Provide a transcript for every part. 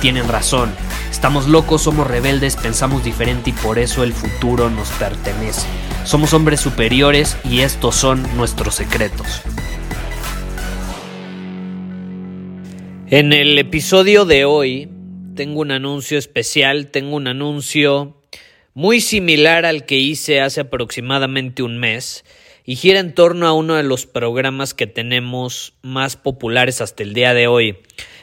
tienen razón. Estamos locos, somos rebeldes, pensamos diferente y por eso el futuro nos pertenece. Somos hombres superiores y estos son nuestros secretos. En el episodio de hoy tengo un anuncio especial, tengo un anuncio muy similar al que hice hace aproximadamente un mes y gira en torno a uno de los programas que tenemos más populares hasta el día de hoy.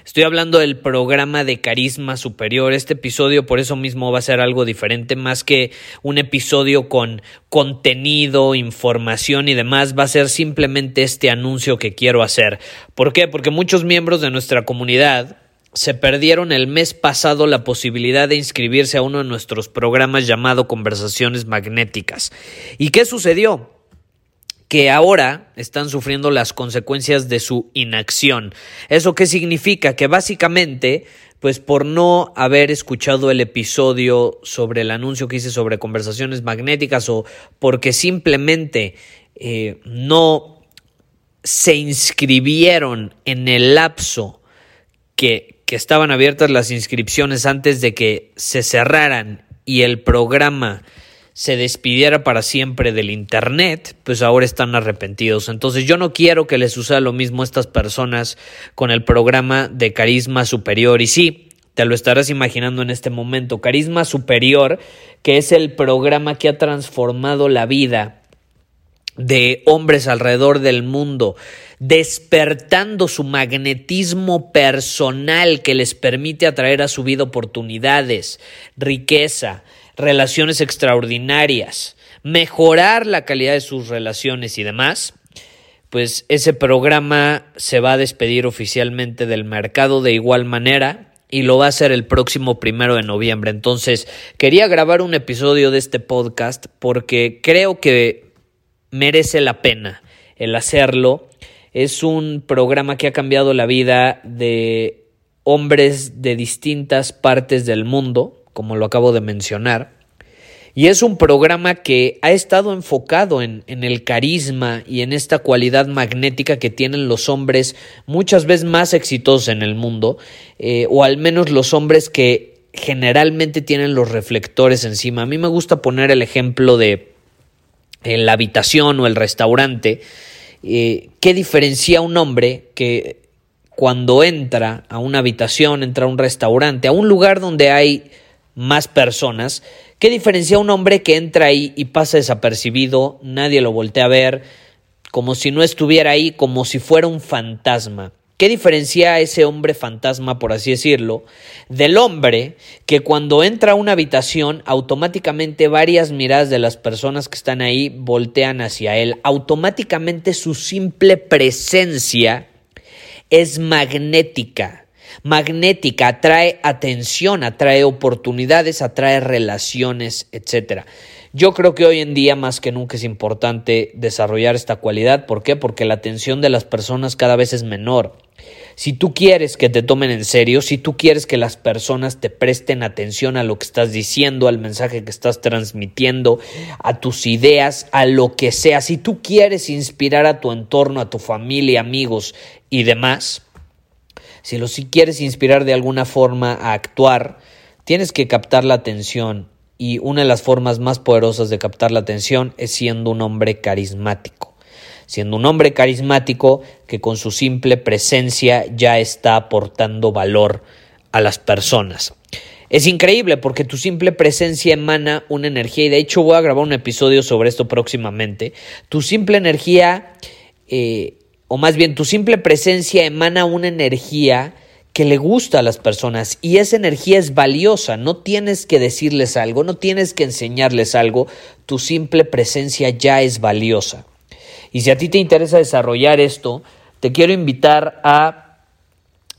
Estoy hablando del programa de Carisma Superior. Este episodio por eso mismo va a ser algo diferente, más que un episodio con contenido, información y demás, va a ser simplemente este anuncio que quiero hacer. ¿Por qué? Porque muchos miembros de nuestra comunidad se perdieron el mes pasado la posibilidad de inscribirse a uno de nuestros programas llamado Conversaciones Magnéticas. ¿Y qué sucedió? Que ahora están sufriendo las consecuencias de su inacción. ¿Eso qué significa? Que básicamente, pues por no haber escuchado el episodio sobre el anuncio que hice sobre conversaciones magnéticas o porque simplemente eh, no se inscribieron en el lapso que, que estaban abiertas las inscripciones antes de que se cerraran y el programa se despidiera para siempre del Internet, pues ahora están arrepentidos. Entonces yo no quiero que les suceda lo mismo a estas personas con el programa de Carisma Superior. Y sí, te lo estarás imaginando en este momento. Carisma Superior, que es el programa que ha transformado la vida de hombres alrededor del mundo, despertando su magnetismo personal que les permite atraer a su vida oportunidades, riqueza, relaciones extraordinarias, mejorar la calidad de sus relaciones y demás, pues ese programa se va a despedir oficialmente del mercado de igual manera y lo va a hacer el próximo primero de noviembre. Entonces, quería grabar un episodio de este podcast porque creo que merece la pena el hacerlo. Es un programa que ha cambiado la vida de hombres de distintas partes del mundo, como lo acabo de mencionar. Y es un programa que ha estado enfocado en, el carisma y en esta cualidad magnética que tienen los hombres muchas veces más exitosos en el mundo, eh, o al menos los hombres que generalmente tienen los reflectores encima. A mí me gusta poner el ejemplo de en la habitación o el restaurante, eh, ¿qué diferencia un hombre que cuando entra a una habitación, entra a un restaurante, a un lugar donde hay más personas, ¿qué diferencia un hombre que entra ahí y pasa desapercibido, nadie lo voltea a ver, como si no estuviera ahí, como si fuera un fantasma? ¿Qué diferencia a ese hombre fantasma, por así decirlo, del hombre que cuando entra a una habitación automáticamente varias miradas de las personas que están ahí voltean hacia él? Automáticamente su simple presencia es magnética. Magnética, atrae atención, atrae oportunidades, atrae relaciones, etc. Yo creo que hoy en día más que nunca es importante desarrollar esta cualidad. ¿Por qué? Porque la atención de las personas cada vez es menor. Si tú quieres que te tomen en serio, si tú quieres que las personas te presten atención a lo que estás diciendo, al mensaje que estás transmitiendo, a tus ideas, a lo que sea, si tú quieres inspirar a tu entorno, a tu familia, amigos y demás, si lo si quieres inspirar de alguna forma a actuar, tienes que captar la atención y una de las formas más poderosas de captar la atención es siendo un hombre carismático siendo un hombre carismático que con su simple presencia ya está aportando valor a las personas. Es increíble porque tu simple presencia emana una energía y de hecho voy a grabar un episodio sobre esto próximamente. Tu simple energía, eh, o más bien tu simple presencia emana una energía que le gusta a las personas y esa energía es valiosa, no tienes que decirles algo, no tienes que enseñarles algo, tu simple presencia ya es valiosa. Y si a ti te interesa desarrollar esto, te quiero invitar a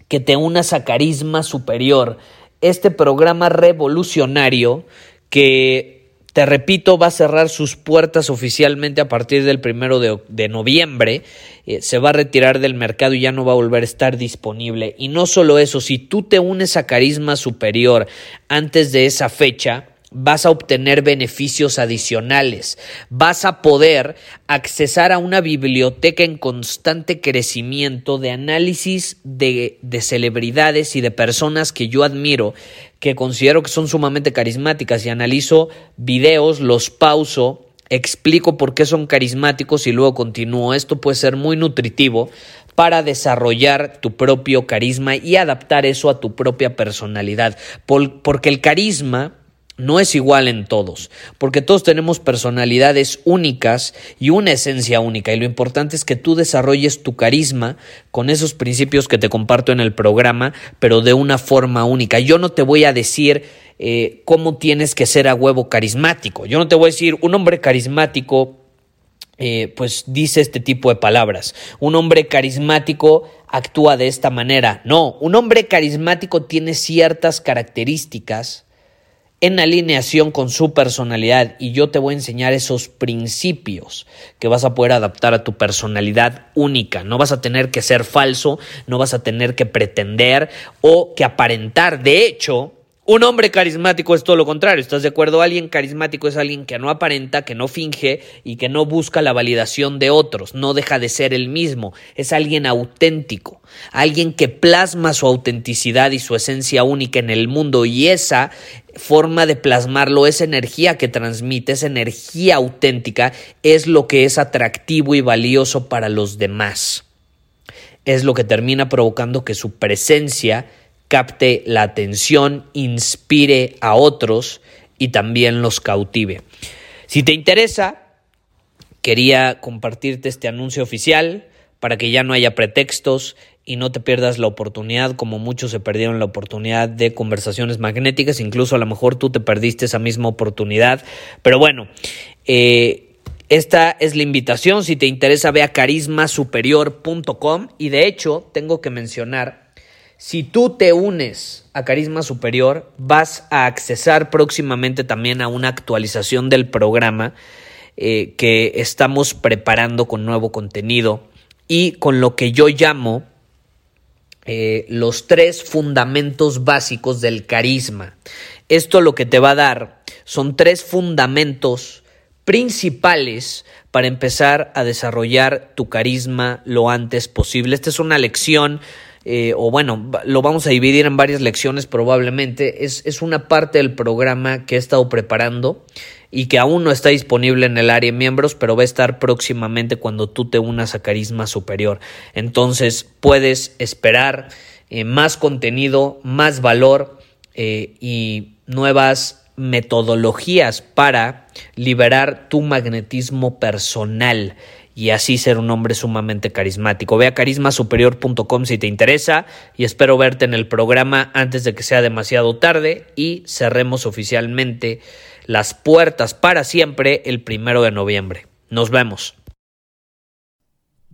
que te unas a Carisma Superior, este programa revolucionario que te repito, va a cerrar sus puertas oficialmente a partir del primero de, noviembre. Eh, se va a retirar del mercado y ya no va a volver a estar disponible. Y no solo eso, si tú te unes a Carisma Superior antes de esa fecha, vas a obtener beneficios adicionales, vas a poder accesar a una biblioteca en constante crecimiento de análisis de, de, celebridades y de personas que yo admiro, que considero que son sumamente carismáticas y analizo videos, los pauso, explico por qué son carismáticos y luego continúo. Esto puede ser muy nutritivo para desarrollar tu propio carisma y adaptar eso a tu propia personalidad, porque el carisma no es igual en todos, porque todos tenemos personalidades únicas y una esencia única, y lo importante es que tú desarrolles tu carisma con esos principios que te comparto en el programa, pero de una forma única. Yo no te voy a decir eh, cómo tienes que ser a huevo carismático, yo no te voy a decir un hombre carismático. Eh, pues dice este tipo de palabras. Un hombre carismático actúa de esta manera. No, un hombre carismático tiene ciertas características en alineación con su personalidad y yo te voy a enseñar esos principios que vas a poder adaptar a tu personalidad única. No vas a tener que ser falso, no vas a tener que pretender o que aparentar. De hecho, un hombre carismático es todo lo contrario, ¿estás de acuerdo? Alguien carismático es alguien que no aparenta, que no finge y que no busca la validación de otros, no deja de ser el mismo, es alguien auténtico, alguien que plasma su autenticidad y su esencia única en el mundo y esa forma de plasmarlo, esa energía que transmite, esa energía auténtica es lo que es atractivo y valioso para los demás. Es lo que termina provocando que su presencia capte la atención, inspire a otros y también los cautive. Si te interesa, quería compartirte este anuncio oficial para que ya no haya pretextos y no te pierdas la oportunidad, como muchos se perdieron la oportunidad de conversaciones magnéticas, incluso a lo mejor tú te perdiste esa misma oportunidad, pero bueno, eh, esta es la invitación, si te interesa ve a carismasuperior.com y de hecho tengo que mencionar si tú te unes a Carisma Superior, vas a accesar próximamente también a una actualización del programa eh, que estamos preparando con nuevo contenido y con lo que yo llamo eh, los tres fundamentos básicos del carisma. Esto lo que te va a dar son tres fundamentos principales para empezar a desarrollar tu carisma lo antes posible. Esta es una lección eh, o bueno, lo vamos a dividir en varias lecciones probablemente, es, es, una parte del programa que he estado preparando y que aún no está disponible en el área de miembros, pero va a estar próximamente cuando tú te unas a Carisma Superior. Entonces puedes esperar eh, más contenido, más valor eh, y nuevas metodologías para liberar tu magnetismo personal y así ser un hombre sumamente carismático. Ve a carismasuperior.com si te interesa y espero verte en el programa antes de que sea demasiado tarde y cerremos oficialmente las puertas para siempre el primero de noviembre. Nos vemos.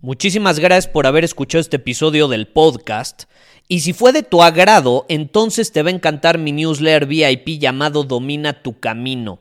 Muchísimas gracias por haber escuchado este episodio del podcast. Y si fue de tu agrado, entonces te va a encantar mi newsletter VIP llamado Domina tu Camino.